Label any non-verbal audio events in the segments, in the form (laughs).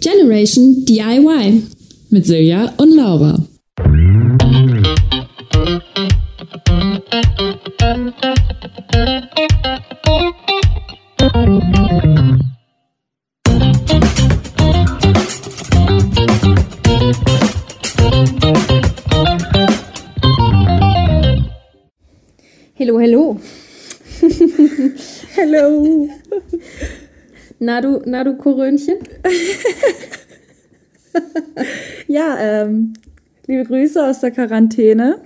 Generation DIY mit Silja und Laura. Hallo, hallo. Hallo. (laughs) Na du, na du Korönchen? (laughs) ja, ähm, liebe Grüße aus der Quarantäne.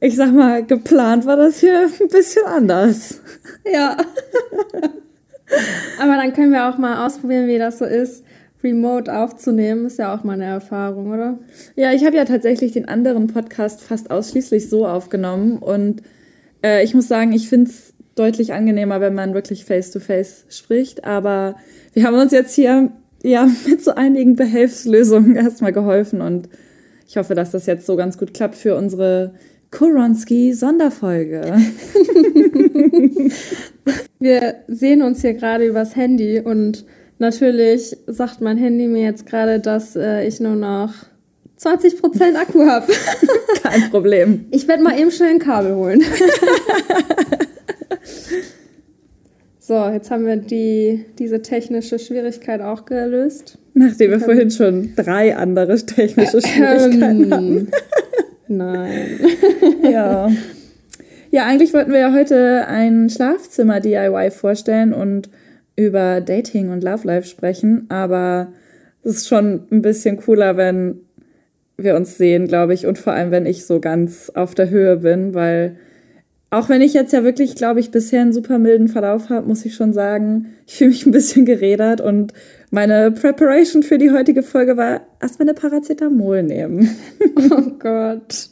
Ich sag mal, geplant war das hier ein bisschen anders. Ja. Aber dann können wir auch mal ausprobieren, wie das so ist, remote aufzunehmen. Ist ja auch mal eine Erfahrung, oder? Ja, ich habe ja tatsächlich den anderen Podcast fast ausschließlich so aufgenommen und äh, ich muss sagen, ich finde es deutlich angenehmer, wenn man wirklich face-to-face -face spricht. Aber wir haben uns jetzt hier ja (laughs) mit so einigen Behelfslösungen erstmal geholfen und ich hoffe, dass das jetzt so ganz gut klappt für unsere Koronski-Sonderfolge. (laughs) wir sehen uns hier gerade übers Handy und natürlich sagt mein Handy mir jetzt gerade, dass äh, ich nur noch 20% Akku habe. (laughs) Kein Problem. Ich werde mal eben schnell ein Kabel holen. So, jetzt haben wir die, diese technische Schwierigkeit auch gelöst. Nachdem wir vorhin schon drei andere technische Schwierigkeiten ähm, hatten. (laughs) Nein. ja. Ja, eigentlich wollten wir ja heute ein Schlafzimmer-DIY vorstellen und über Dating und Love Life sprechen, aber es ist schon ein bisschen cooler, wenn wir uns sehen, glaube ich, und vor allem, wenn ich so ganz auf der Höhe bin, weil auch wenn ich jetzt ja wirklich, glaube ich, bisher einen super milden Verlauf habe, muss ich schon sagen, ich fühle mich ein bisschen gerädert und meine Preparation für die heutige Folge war erstmal eine Paracetamol nehmen. (laughs) oh Gott.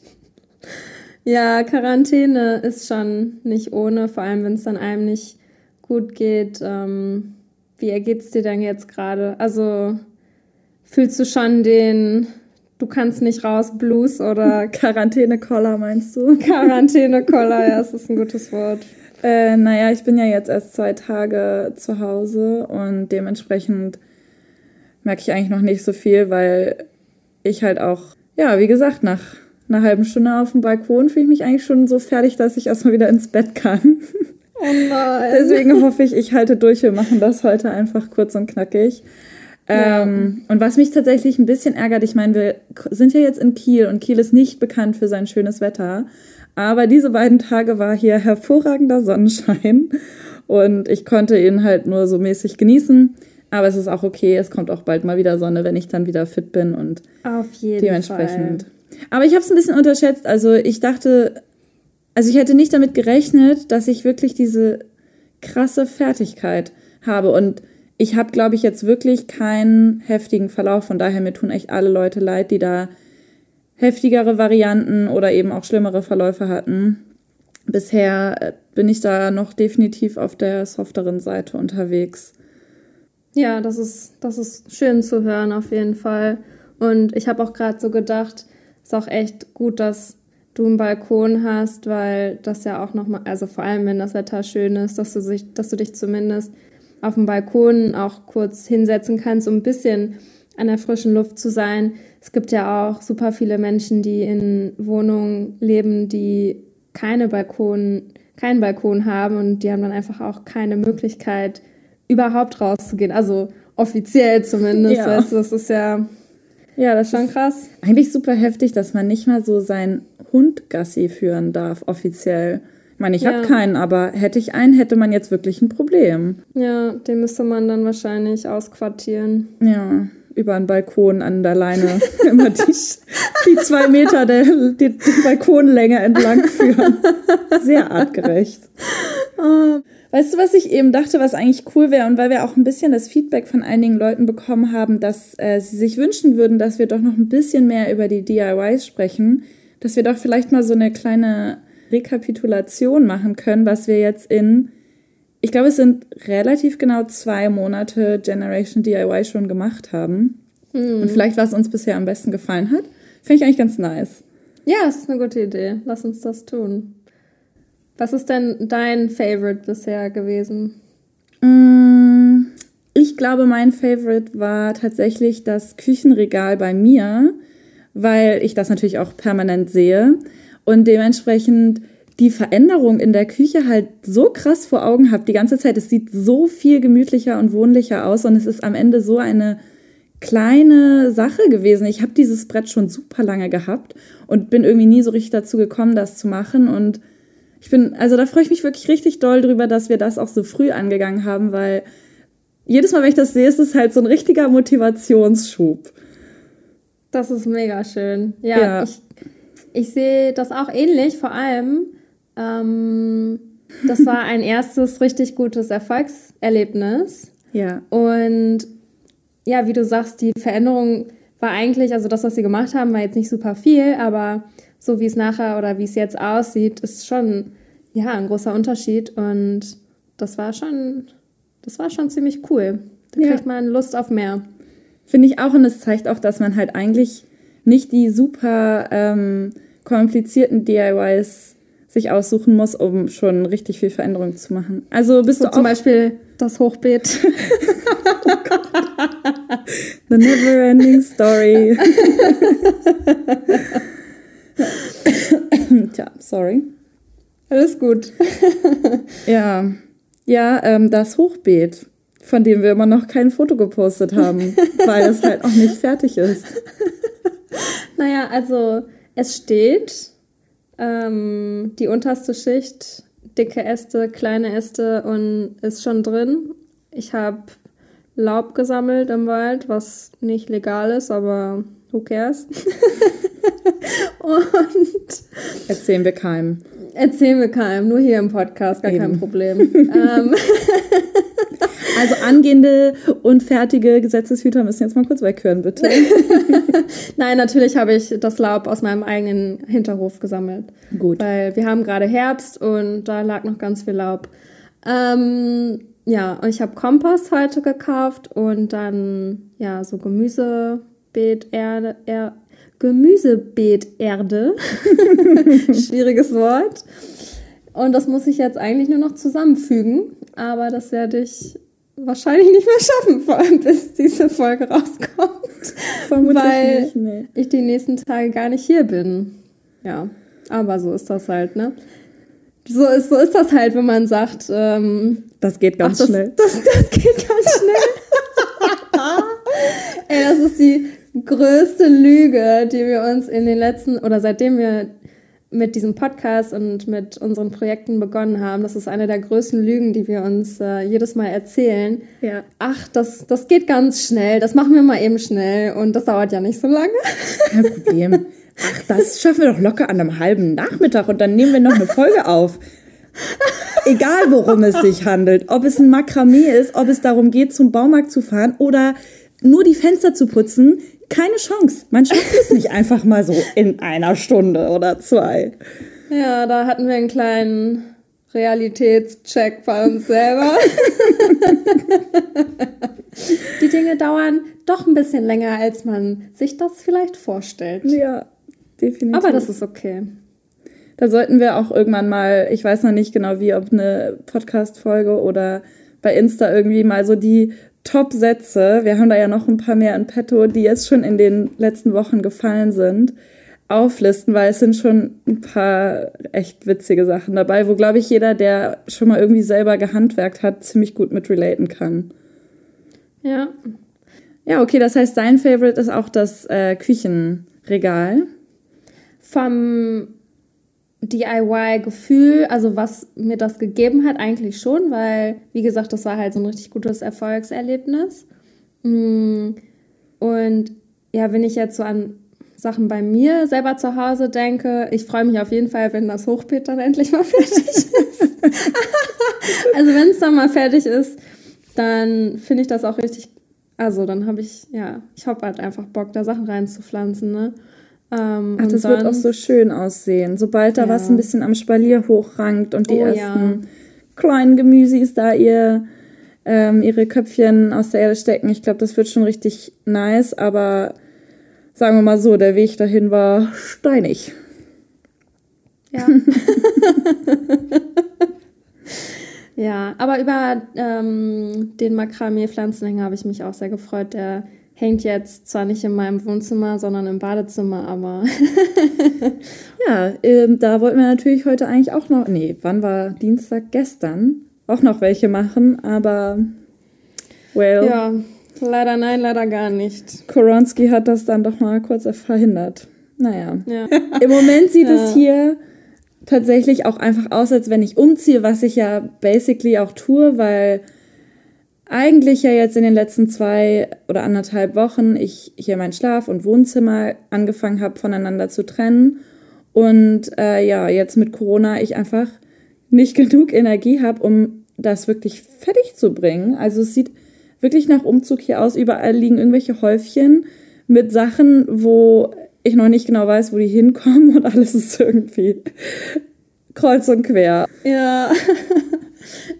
Ja, Quarantäne ist schon nicht ohne, vor allem wenn es dann einem nicht gut geht. Ähm, wie ergeht es dir denn jetzt gerade? Also fühlst du schon den Du kannst nicht raus, Blues oder (laughs) Quarantäne-Koller meinst du? (laughs) Quarantäne-Koller, ja, das ist ein gutes Wort. Äh, naja, ich bin ja jetzt erst zwei Tage zu Hause und dementsprechend merke ich eigentlich noch nicht so viel, weil ich halt auch, ja, wie gesagt, nach einer halben Stunde auf dem Balkon fühle ich mich eigentlich schon so fertig, dass ich erstmal wieder ins Bett kann. Oh nein. (laughs) Deswegen hoffe ich, ich halte durch. Wir machen das heute einfach kurz und knackig. Ja. Ähm, und was mich tatsächlich ein bisschen ärgert, ich meine, wir sind ja jetzt in Kiel und Kiel ist nicht bekannt für sein schönes Wetter. Aber diese beiden Tage war hier hervorragender Sonnenschein (laughs) und ich konnte ihn halt nur so mäßig genießen. Aber es ist auch okay, es kommt auch bald mal wieder Sonne, wenn ich dann wieder fit bin und dementsprechend. Fall. Aber ich habe es ein bisschen unterschätzt. Also ich dachte, also ich hätte nicht damit gerechnet, dass ich wirklich diese krasse Fertigkeit habe und ich habe, glaube ich, jetzt wirklich keinen heftigen Verlauf. Von daher, mir tun echt alle Leute leid, die da heftigere Varianten oder eben auch schlimmere Verläufe hatten. Bisher äh, bin ich da noch definitiv auf der softeren Seite unterwegs. Ja, das ist, das ist schön zu hören, auf jeden Fall. Und ich habe auch gerade so gedacht, ist auch echt gut, dass du einen Balkon hast, weil das ja auch nochmal, also vor allem wenn das Wetter schön ist, dass du, sich, dass du dich zumindest auf dem Balkon auch kurz hinsetzen kannst, um ein bisschen an der frischen Luft zu sein. Es gibt ja auch super viele Menschen, die in Wohnungen leben, die keine Balkon, keinen Balkon haben und die haben dann einfach auch keine Möglichkeit, überhaupt rauszugehen. Also offiziell zumindest. Ja. Weißt du, das ist ja, ja das schon krass. Eigentlich super heftig, dass man nicht mal so seinen Hund Gassi führen darf, offiziell. Ich meine, ich ja. habe keinen, aber hätte ich einen, hätte man jetzt wirklich ein Problem. Ja, den müsste man dann wahrscheinlich ausquartieren. Ja, über einen Balkon an der Leine (laughs) immer die, die zwei Meter der die, die Balkonlänge entlang führen. Sehr artgerecht. Ah. Weißt du, was ich eben dachte, was eigentlich cool wäre und weil wir auch ein bisschen das Feedback von einigen Leuten bekommen haben, dass äh, sie sich wünschen würden, dass wir doch noch ein bisschen mehr über die DIYs sprechen, dass wir doch vielleicht mal so eine kleine Rekapitulation machen können, was wir jetzt in, ich glaube, es sind relativ genau zwei Monate Generation DIY schon gemacht haben. Hm. Und vielleicht, was uns bisher am besten gefallen hat, finde ich eigentlich ganz nice. Ja, es ist eine gute Idee. Lass uns das tun. Was ist denn dein Favorite bisher gewesen? Mm, ich glaube, mein Favorite war tatsächlich das Küchenregal bei mir, weil ich das natürlich auch permanent sehe und dementsprechend die Veränderung in der Küche halt so krass vor Augen habe die ganze Zeit. Es sieht so viel gemütlicher und wohnlicher aus und es ist am Ende so eine kleine Sache gewesen. Ich habe dieses Brett schon super lange gehabt und bin irgendwie nie so richtig dazu gekommen, das zu machen. Und ich bin, also da freue ich mich wirklich richtig doll drüber, dass wir das auch so früh angegangen haben, weil jedes Mal, wenn ich das sehe, ist es halt so ein richtiger Motivationsschub. Das ist mega schön. Ja, ja. ich, ich sehe das auch ähnlich, vor allem. Ähm, das war ein (laughs) erstes richtig gutes Erfolgserlebnis. Ja. Und ja, wie du sagst, die Veränderung war eigentlich, also das, was sie gemacht haben, war jetzt nicht super viel, aber so wie es nachher oder wie es jetzt aussieht, ist schon ja ein großer Unterschied und das war schon, das war schon ziemlich cool. Da ja. kriegt man Lust auf mehr. Finde ich auch und es zeigt auch, dass man halt eigentlich nicht die super ähm, komplizierten DIYs sich aussuchen muss, um schon richtig viel Veränderung zu machen. Also bist so du zum Beispiel das Hochbeet. (laughs) (laughs) oh The never ending story. (laughs) Tja, sorry. Alles gut. ja, ja, ähm, das Hochbeet, von dem wir immer noch kein Foto gepostet haben, weil es halt auch nicht fertig ist. Naja, also es steht ähm, die unterste Schicht, dicke Äste, kleine Äste und ist schon drin. Ich habe Laub gesammelt im Wald, was nicht legal ist, aber who cares? (laughs) und erzählen wir keinem. Erzählen wir keinem, nur hier im Podcast, gar Eben. kein Problem. (laughs) Ähm. (laughs) also angehende und fertige Gesetzeshüter müssen jetzt mal kurz weghören, bitte. (laughs) Nein, natürlich habe ich das Laub aus meinem eigenen Hinterhof gesammelt. Gut. Weil wir haben gerade Herbst und da lag noch ganz viel Laub. Ähm, ja, und ich habe Kompost heute gekauft und dann ja so Gemüsebeeterde, er, Gemüsebeeterde. (laughs) Schwieriges Wort. Und das muss ich jetzt eigentlich nur noch zusammenfügen. Aber das werde ich wahrscheinlich nicht mehr schaffen, vor allem bis diese Folge rauskommt. Vermutlich weil nicht, nee. ich die nächsten Tage gar nicht hier bin. Ja, aber so ist das halt, ne? So ist, so ist das halt, wenn man sagt, ähm, das geht ganz ach, das, schnell. Das, das geht ganz schnell. (laughs) Ey, das ist die größte Lüge, die wir uns in den letzten, oder seitdem wir mit diesem Podcast und mit unseren Projekten begonnen haben, das ist eine der größten Lügen, die wir uns äh, jedes Mal erzählen. Ja. Ach, das, das geht ganz schnell, das machen wir mal eben schnell und das dauert ja nicht so lange. Kein Problem. Ach, das schaffen wir doch locker an einem halben Nachmittag und dann nehmen wir noch eine Folge auf. Egal, worum es sich handelt. Ob es ein Makramee ist, ob es darum geht, zum Baumarkt zu fahren oder nur die Fenster zu putzen. Keine Chance. Man schafft es nicht einfach mal so in einer Stunde oder zwei. Ja, da hatten wir einen kleinen Realitätscheck bei uns selber. (laughs) die Dinge dauern doch ein bisschen länger, als man sich das vielleicht vorstellt. Ja, definitiv. Aber das ist okay. Da sollten wir auch irgendwann mal, ich weiß noch nicht genau wie, ob eine Podcast-Folge oder bei Insta irgendwie mal so die Top-Sätze, wir haben da ja noch ein paar mehr in petto, die jetzt schon in den letzten Wochen gefallen sind, auflisten, weil es sind schon ein paar echt witzige Sachen dabei, wo, glaube ich, jeder, der schon mal irgendwie selber gehandwerkt hat, ziemlich gut mit relaten kann. Ja. Ja, okay, das heißt, dein Favorite ist auch das äh, Küchenregal. Vom DIY-Gefühl, also was mir das gegeben hat, eigentlich schon, weil, wie gesagt, das war halt so ein richtig gutes Erfolgserlebnis. Mm, und ja, wenn ich jetzt so an Sachen bei mir selber zu Hause denke, ich freue mich auf jeden Fall, wenn das Hochbeet dann endlich mal (laughs) fertig ist. (laughs) also wenn es dann mal fertig ist, dann finde ich das auch richtig, also dann habe ich, ja, ich habe halt einfach Bock, da Sachen reinzupflanzen, ne? Ähm, Ach, das wird auch so schön aussehen. Sobald da ja. was ein bisschen am Spalier hochrankt und die oh, ersten ja. kleinen Gemüsis da ihr, ähm, ihre Köpfchen aus der Erde stecken, ich glaube, das wird schon richtig nice, aber sagen wir mal so, der Weg dahin war steinig. Ja. (laughs) Ja, aber über ähm, den Makramee-Pflanzenhänger habe ich mich auch sehr gefreut. Der hängt jetzt zwar nicht in meinem Wohnzimmer, sondern im Badezimmer, aber. (laughs) ja, ähm, da wollten wir natürlich heute eigentlich auch noch. Nee, wann war Dienstag? Gestern. Auch noch welche machen, aber. Well. Ja, leider nein, leider gar nicht. Koronski hat das dann doch mal kurz verhindert. Naja. Ja. (laughs) Im Moment sieht ja. es hier tatsächlich auch einfach aus, als wenn ich umziehe, was ich ja basically auch tue, weil eigentlich ja jetzt in den letzten zwei oder anderthalb Wochen ich hier mein Schlaf- und Wohnzimmer angefangen habe, voneinander zu trennen. Und äh, ja, jetzt mit Corona ich einfach nicht (laughs) genug Energie habe, um das wirklich fertig zu bringen. Also es sieht wirklich nach Umzug hier aus. Überall liegen irgendwelche Häufchen mit Sachen, wo ich noch nicht genau weiß, wo die hinkommen (laughs) und alles ist irgendwie (laughs) kreuz und quer. Ja,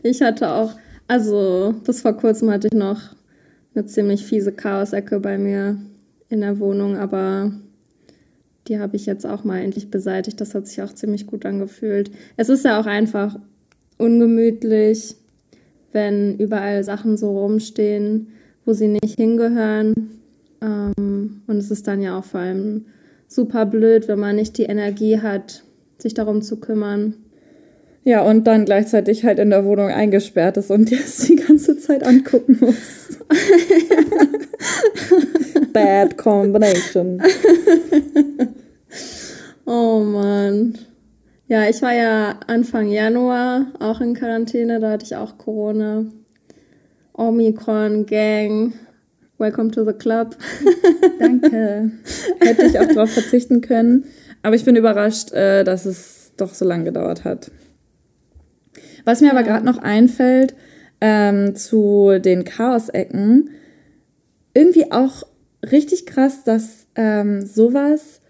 ich hatte auch also bis vor kurzem hatte ich noch eine ziemlich fiese Chaosecke bei mir in der Wohnung, aber die habe ich jetzt auch mal endlich beseitigt. Das hat sich auch ziemlich gut angefühlt. Es ist ja auch einfach ungemütlich, wenn überall Sachen so rumstehen, wo sie nicht hingehören. Ähm, und es ist dann ja auch vor allem super blöd, wenn man nicht die Energie hat, sich darum zu kümmern. Ja, und dann gleichzeitig halt in der Wohnung eingesperrt ist und (laughs) jetzt die ganze Zeit angucken muss. (laughs) Bad combination. (laughs) oh Mann. Ja, ich war ja Anfang Januar auch in Quarantäne, da hatte ich auch Corona. Omikron Gang. Welcome to the club. Danke. Hätte ich auch darauf verzichten können. Aber ich bin überrascht, äh, dass es doch so lange gedauert hat. Was mir aber gerade noch einfällt ähm, zu den Chaos-Ecken, irgendwie auch richtig krass, dass ähm, sowas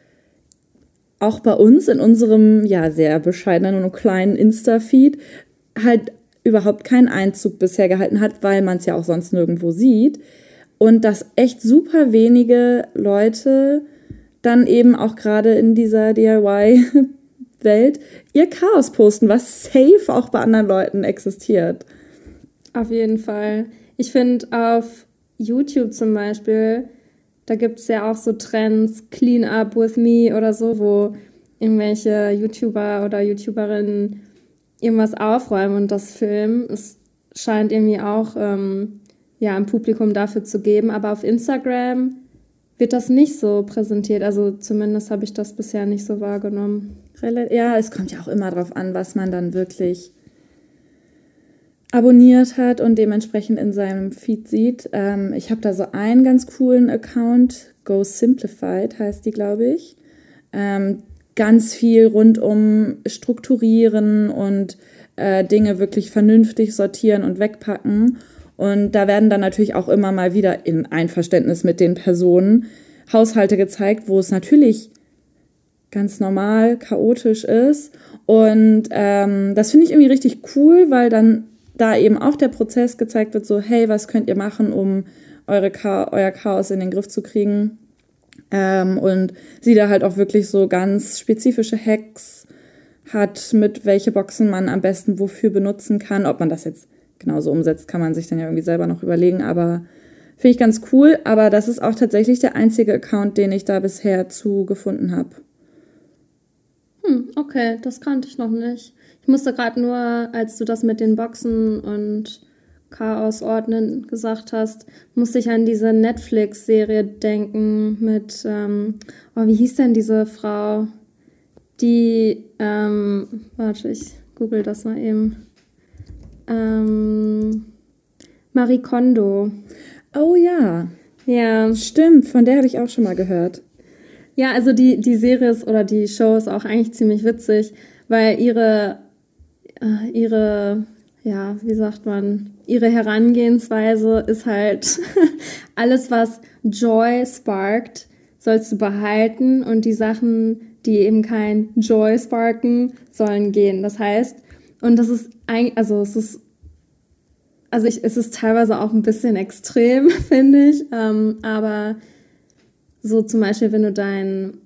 auch bei uns in unserem ja sehr bescheidenen und kleinen Insta-Feed halt überhaupt keinen Einzug bisher gehalten hat, weil man es ja auch sonst nirgendwo sieht. Und dass echt super wenige Leute dann eben auch gerade in dieser DIY Welt ihr Chaos posten, was safe auch bei anderen Leuten existiert. Auf jeden Fall. Ich finde auf YouTube zum Beispiel, da gibt es ja auch so Trends, Clean Up with Me oder so, wo irgendwelche YouTuber oder YouTuberinnen irgendwas aufräumen und das filmen. Es scheint irgendwie auch ähm, ja, ein Publikum dafür zu geben. Aber auf Instagram wird das nicht so präsentiert. Also zumindest habe ich das bisher nicht so wahrgenommen. Ja, es kommt ja auch immer darauf an, was man dann wirklich abonniert hat und dementsprechend in seinem Feed sieht. Ähm, ich habe da so einen ganz coolen Account, Go Simplified heißt die, glaube ich. Ähm, ganz viel rund um Strukturieren und äh, Dinge wirklich vernünftig sortieren und wegpacken. Und da werden dann natürlich auch immer mal wieder in Einverständnis mit den Personen Haushalte gezeigt, wo es natürlich ganz normal chaotisch ist. Und ähm, das finde ich irgendwie richtig cool, weil dann da eben auch der Prozess gezeigt wird, so, hey, was könnt ihr machen, um eure Cha euer Chaos in den Griff zu kriegen? Ähm, und sie da halt auch wirklich so ganz spezifische Hacks hat, mit welche Boxen man am besten wofür benutzen kann. Ob man das jetzt genauso umsetzt, kann man sich dann ja irgendwie selber noch überlegen, aber finde ich ganz cool. Aber das ist auch tatsächlich der einzige Account, den ich da bisher zu gefunden habe. Hm, okay, das kannte ich noch nicht. Ich musste gerade nur, als du das mit den Boxen und Chaos ordnen gesagt hast, musste ich an diese Netflix-Serie denken mit, ähm, oh, wie hieß denn diese Frau? Die, ähm, warte, ich google das mal eben. Ähm, Marie Kondo. Oh ja. Ja. Stimmt, von der habe ich auch schon mal gehört. Ja, also die, die Serie ist oder die Show ist auch eigentlich ziemlich witzig, weil ihre, äh, ihre, ja, wie sagt man, ihre Herangehensweise ist halt (laughs) alles, was Joy sparkt, sollst du behalten und die Sachen, die eben kein Joy sparken, sollen gehen. Das heißt, und das ist eigentlich, also es ist, also ich, es ist teilweise auch ein bisschen extrem, (laughs) finde ich, ähm, aber so zum Beispiel, wenn du deinen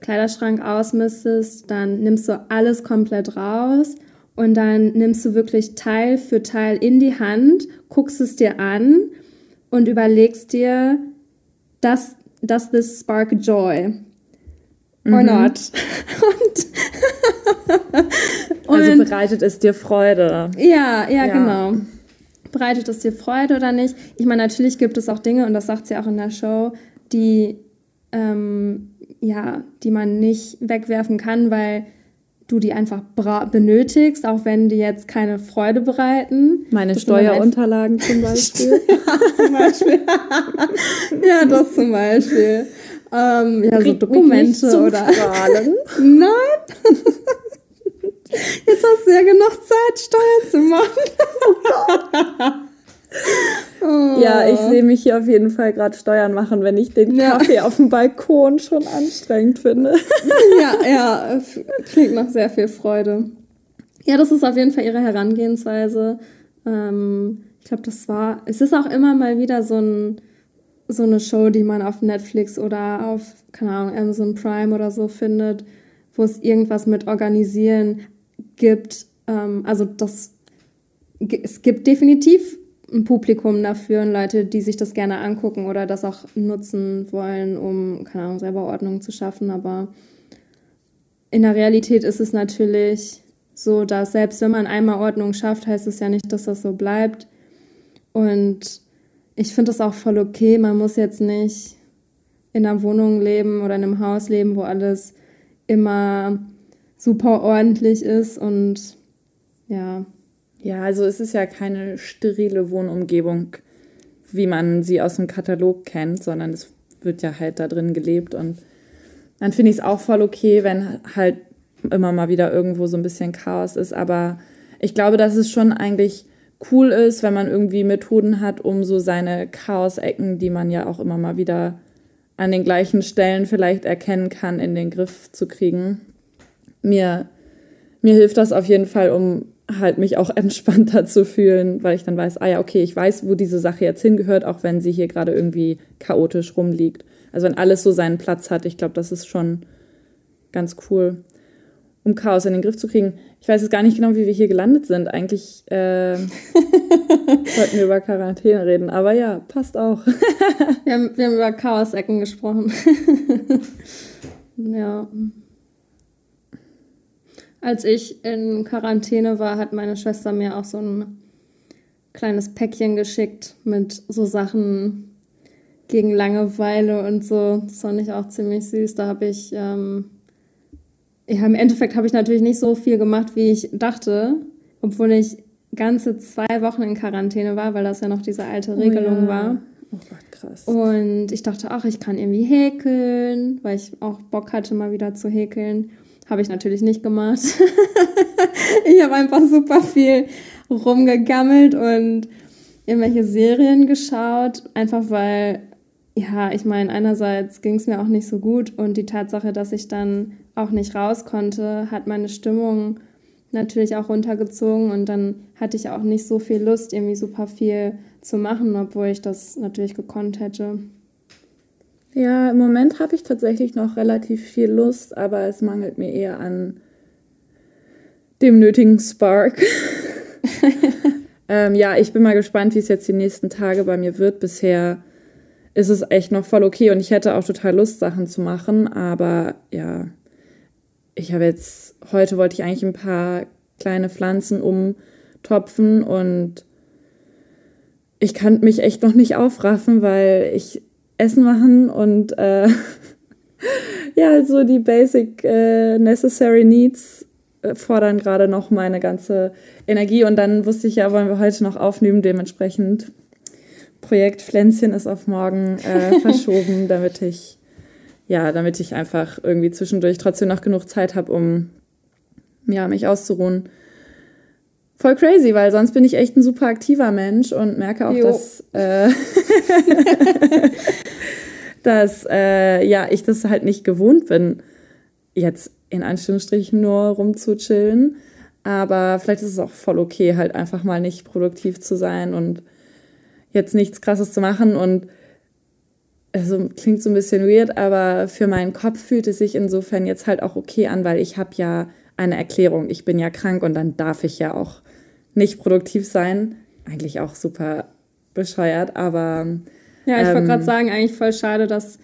Kleiderschrank ausmistest, dann nimmst du alles komplett raus und dann nimmst du wirklich Teil für Teil in die Hand, guckst es dir an und überlegst dir, does, does this spark joy? Or Mhm. not? (laughs) und, (laughs) Also bereitet es dir Freude. ja, ja, Ja. genau. Bereitet es dir Freude oder nicht? Ich meine, natürlich gibt es auch Dinge, und das sagt sie auch in der Show, die, ähm, ja, die man nicht wegwerfen kann, weil du die einfach benötigst, auch wenn die jetzt keine Freude bereiten. Meine Das Steuerunterlagen zum (laughs) Beispiel. zum Beispiel. (laughs) ja, das zum Beispiel. Ähm, ja, so Dokumente oder. Nein! Jetzt hast du ja genug Zeit, Steuern zu machen. Oh. Ja, ich sehe mich hier auf jeden Fall gerade Steuern machen, wenn ich den Ja. Kaffee auf dem Balkon schon anstrengend finde. (laughs) Ja, ja, klingt nach sehr viel Freude. Ja, das ist auf jeden Fall ihre Herangehensweise. Ähm, ich glaube, das war. Es ist auch immer mal wieder so, ein, so eine Show, die man auf Netflix oder auf, keine Ahnung, Amazon Prime oder so findet, wo es irgendwas mit Organisieren gibt. Ähm, also das es gibt definitiv ein Publikum dafür und Leute, die sich das gerne angucken oder das auch nutzen wollen, um, keine Ahnung, selber Ordnung zu schaffen. Aber in der Realität ist es natürlich so, dass selbst wenn man einmal Ordnung schafft, heißt es ja nicht, dass das so bleibt. Und ich finde es auch voll okay. Man muss jetzt nicht in einer Wohnung leben oder in einem Haus leben, wo alles immer super ordentlich ist und ja, Ja, also es ist ja keine sterile Wohnumgebung, wie man sie aus dem Katalog kennt, sondern es wird ja halt da drin gelebt und dann finde ich es auch voll okay, wenn halt immer mal wieder irgendwo so ein bisschen Chaos ist, aber ich glaube, dass es schon eigentlich cool ist, wenn man irgendwie Methoden hat, um so seine Chaosecken, die man ja auch immer mal wieder an den gleichen Stellen vielleicht erkennen kann, in den Griff zu kriegen. Mir mir hilft das auf jeden Fall, um halt mich auch (laughs) entspannter zu fühlen, weil ich dann weiß, ah ja, okay, ich weiß, wo diese Sache jetzt hingehört, auch wenn sie hier gerade irgendwie chaotisch rumliegt. Also wenn alles so seinen Platz hat, ich glaube, das ist schon ganz cool, um Chaos in den Griff zu kriegen. Ich weiß jetzt gar nicht genau, wie wir hier gelandet sind. Eigentlich äh, (laughs) wollten wir über Quarantäne reden, aber ja, passt auch. Wir haben, wir haben über Chaos-Ecken gesprochen. (laughs) ja. Als ich in Quarantäne war, hat meine Schwester mir auch so ein kleines Päckchen geschickt mit so Sachen gegen Langeweile und so. Das fand ich auch ziemlich süß. Da habe ich, ähm, ja, im Endeffekt habe ich natürlich nicht so viel gemacht, wie ich dachte, obwohl ich ganze zwei Wochen in Quarantäne war, weil das ja noch diese alte Regelung ja. war. Oh Gott, krass. Und ich dachte, ach, ich kann irgendwie häkeln, weil ich auch Bock hatte, mal wieder zu häkeln. Habe ich natürlich nicht gemacht. (laughs) ich habe einfach super viel rumgegammelt und irgendwelche Serien geschaut, einfach weil, ja, ich meine, einerseits ging es mir auch nicht so gut und die Tatsache, dass ich dann auch nicht raus konnte, hat meine Stimmung natürlich auch runtergezogen und dann hatte ich auch nicht so viel Lust, irgendwie super viel zu machen, obwohl ich das natürlich gekonnt hätte. Ja, im Moment habe ich tatsächlich noch relativ viel Lust, aber es mangelt mir eher an dem nötigen Spark. (laughs) ähm, ja, ich bin mal gespannt, wie es jetzt die nächsten Tage bei mir wird. Bisher ist es echt noch voll okay und ich hätte auch total Lust, Sachen zu machen, aber ja, ich habe jetzt, heute wollte ich eigentlich ein paar kleine Pflanzen umtopfen und ich kann mich echt noch nicht aufraffen, weil ich Essen machen und äh, (laughs) ja, so die basic äh, necessary needs äh, fordern gerade noch meine ganze Energie und dann wusste ich ja, wollen wir heute noch aufnehmen, dementsprechend Projekt Pflänzchen ist auf morgen äh, (laughs) verschoben, damit ich ja, damit ich einfach irgendwie zwischendurch trotzdem noch genug Zeit habe, um ja, mich auszuruhen. Voll crazy, weil sonst bin ich echt ein super aktiver Mensch und merke auch, Jo. dass, äh, (laughs) dass äh, ja, ich das halt nicht gewohnt bin, jetzt in Anführungsstrichen nur rumzuchillen. Aber vielleicht ist es auch voll okay, halt einfach mal nicht produktiv zu sein und jetzt nichts Krasses zu machen. Und also klingt so ein bisschen weird, aber für meinen Kopf fühlt es sich insofern jetzt halt auch okay an, weil ich habe ja eine Erklärung. Ich bin ja krank und dann darf ich ja auch nicht produktiv sein. Eigentlich auch super bescheuert, aber. Ja, ich ähm, wollte gerade sagen, eigentlich voll schade, dass,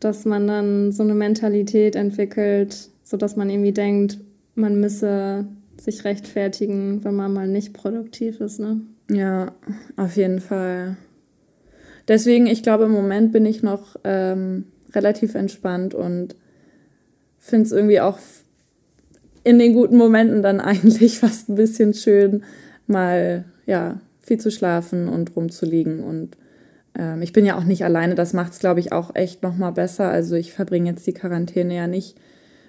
dass man dann so eine Mentalität entwickelt, sodass man irgendwie denkt, man müsse sich rechtfertigen, wenn man mal nicht produktiv ist, ne? Ja, auf jeden Fall. Deswegen, ich glaube, im Moment bin ich noch ähm, relativ entspannt und finde es irgendwie auch in den guten Momenten dann (laughs) eigentlich fast ein bisschen schön, mal ja viel zu schlafen und rumzuliegen. Und ähm, ich bin ja auch nicht alleine. Das macht es, glaube ich, auch echt noch mal besser. Also ich verbringe jetzt die Quarantäne ja nicht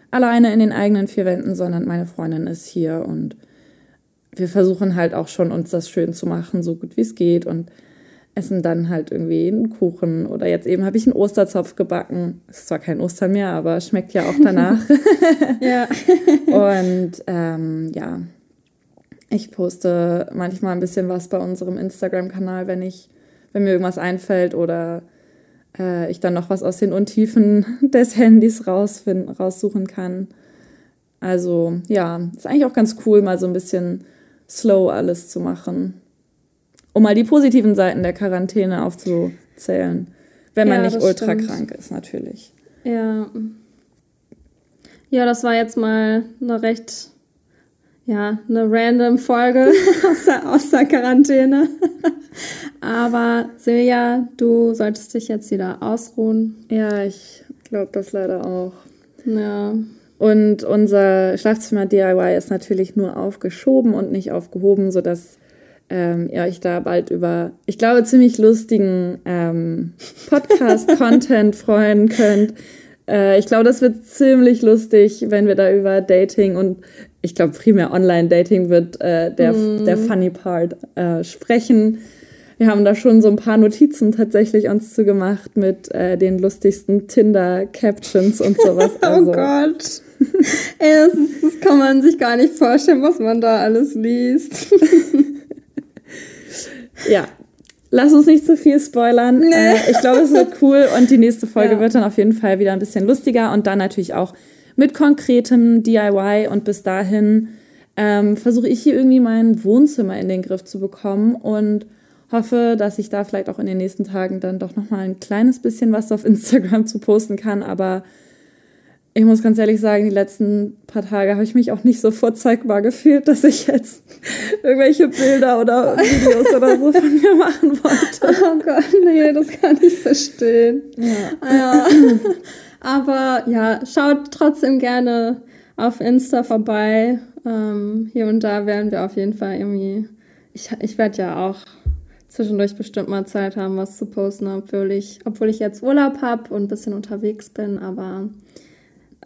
alleine in den eigenen vier Wänden, sondern meine Freundin ist hier und wir versuchen halt auch schon uns das schön zu machen, so gut wie es geht und essen dann halt irgendwie einen Kuchen oder jetzt eben habe ich einen Osterzopf gebacken. Ist zwar kein Ostern mehr, aber schmeckt ja auch danach. (laughs) ja. und ähm, ja, ich poste manchmal ein bisschen was bei unserem Instagram-Kanal, wenn ich, wenn mir irgendwas einfällt oder äh, ich dann noch was aus den Untiefen (laughs) des Handys rausfinden, raussuchen kann. Also ja, ist eigentlich auch ganz cool, mal so ein bisschen slow alles zu machen. Um mal die positiven Seiten der Quarantäne aufzuzählen. Wenn man ja, nicht ultra stimmt. krank ist, natürlich. Ja. Ja, das war jetzt mal eine recht, ja, eine random Folge (laughs) aus der, aus der Quarantäne. (laughs) Aber Silja, du solltest dich jetzt wieder ausruhen. Ja, ich glaube das leider auch. Ja. Und unser Schlafzimmer-DIY ist natürlich nur aufgeschoben und nicht aufgehoben, sodass ähm, ihr euch da bald über, ich glaube, ziemlich lustigen ähm, Podcast-Content (laughs) freuen könnt. Äh, ich glaube, das wird ziemlich lustig, wenn wir da über Dating und ich glaube, primär Online-Dating wird äh, der, mm. der funny Part äh, sprechen. Wir haben da schon so ein paar Notizen tatsächlich uns zu gemacht mit äh, den lustigsten Tinder-Captions und sowas. (laughs) Oh also. oh Gott. (laughs) Ey, das, das, kann man sich gar nicht vorstellen, was man da alles liest. Ja. Lass uns nicht zu viel spoilern. Nee. Äh, ich glaube, es wird cool und die nächste Folge ja. wird dann auf jeden Fall wieder ein bisschen lustiger und dann natürlich auch mit konkretem DIY und bis dahin ähm, versuche ich hier irgendwie mein Wohnzimmer in den Griff zu bekommen und hoffe, dass ich da vielleicht auch in den nächsten Tagen dann doch noch mal ein kleines bisschen was auf Instagram zu posten kann. Aber ich muss ganz ehrlich sagen, die letzten paar Tage habe ich mich auch nicht so vorzeigbar gefühlt, dass ich jetzt (laughs) irgendwelche Bilder oder Videos oder so von mir machen wollte. (laughs) Oh Gott, nee, das kann ich verstehen. Ja. ja. Aber ja, schaut trotzdem gerne auf Insta vorbei. Ähm, hier und da werden wir auf jeden Fall irgendwie. Ich, ich werde ja auch zwischendurch bestimmt mal Zeit haben, was zu posten, obwohl ich, obwohl ich jetzt Urlaub habe und ein bisschen unterwegs bin. Aber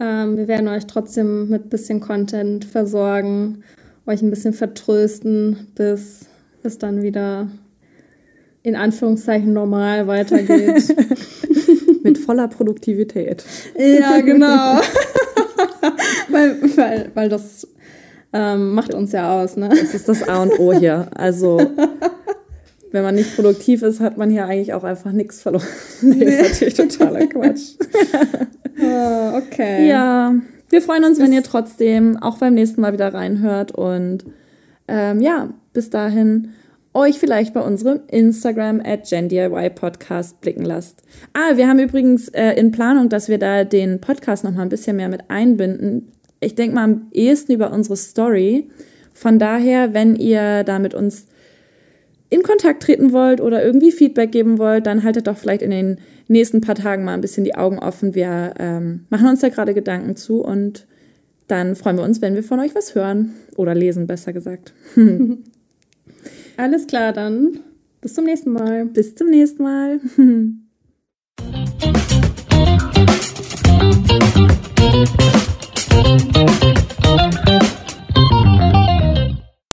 ähm, wir werden euch trotzdem mit ein bisschen Content versorgen, euch ein bisschen vertrösten, bis es dann wieder in Anführungszeichen normal weitergeht. (laughs) mit voller Produktivität. Ja, genau. (laughs) weil, weil, weil das ähm, macht uns ja aus, ne? Das ist das A und O hier. Also wenn man nicht produktiv ist, hat man hier eigentlich auch einfach nichts verloren. (laughs) nee, ist natürlich totaler Quatsch. Oh, okay. Ja, wir freuen uns, wenn ihr trotzdem auch beim nächsten Mal wieder reinhört und ähm, ja, bis dahin euch vielleicht bei unserem Instagram at Podcast blicken lasst. Ah, wir haben übrigens äh, in Planung, dass wir da den Podcast noch mal ein bisschen mehr mit einbinden. Ich denke mal am ehesten über unsere Story. Von daher, wenn ihr da mit uns in Kontakt treten wollt oder irgendwie Feedback geben wollt, dann haltet doch vielleicht in den nächsten paar Tagen mal ein bisschen die Augen offen. Wir ähm, machen uns da gerade Gedanken zu und dann freuen wir uns, wenn wir von euch was hören oder lesen, besser gesagt. (laughs) Alles klar, dann bis zum nächsten Mal. Bis zum nächsten Mal.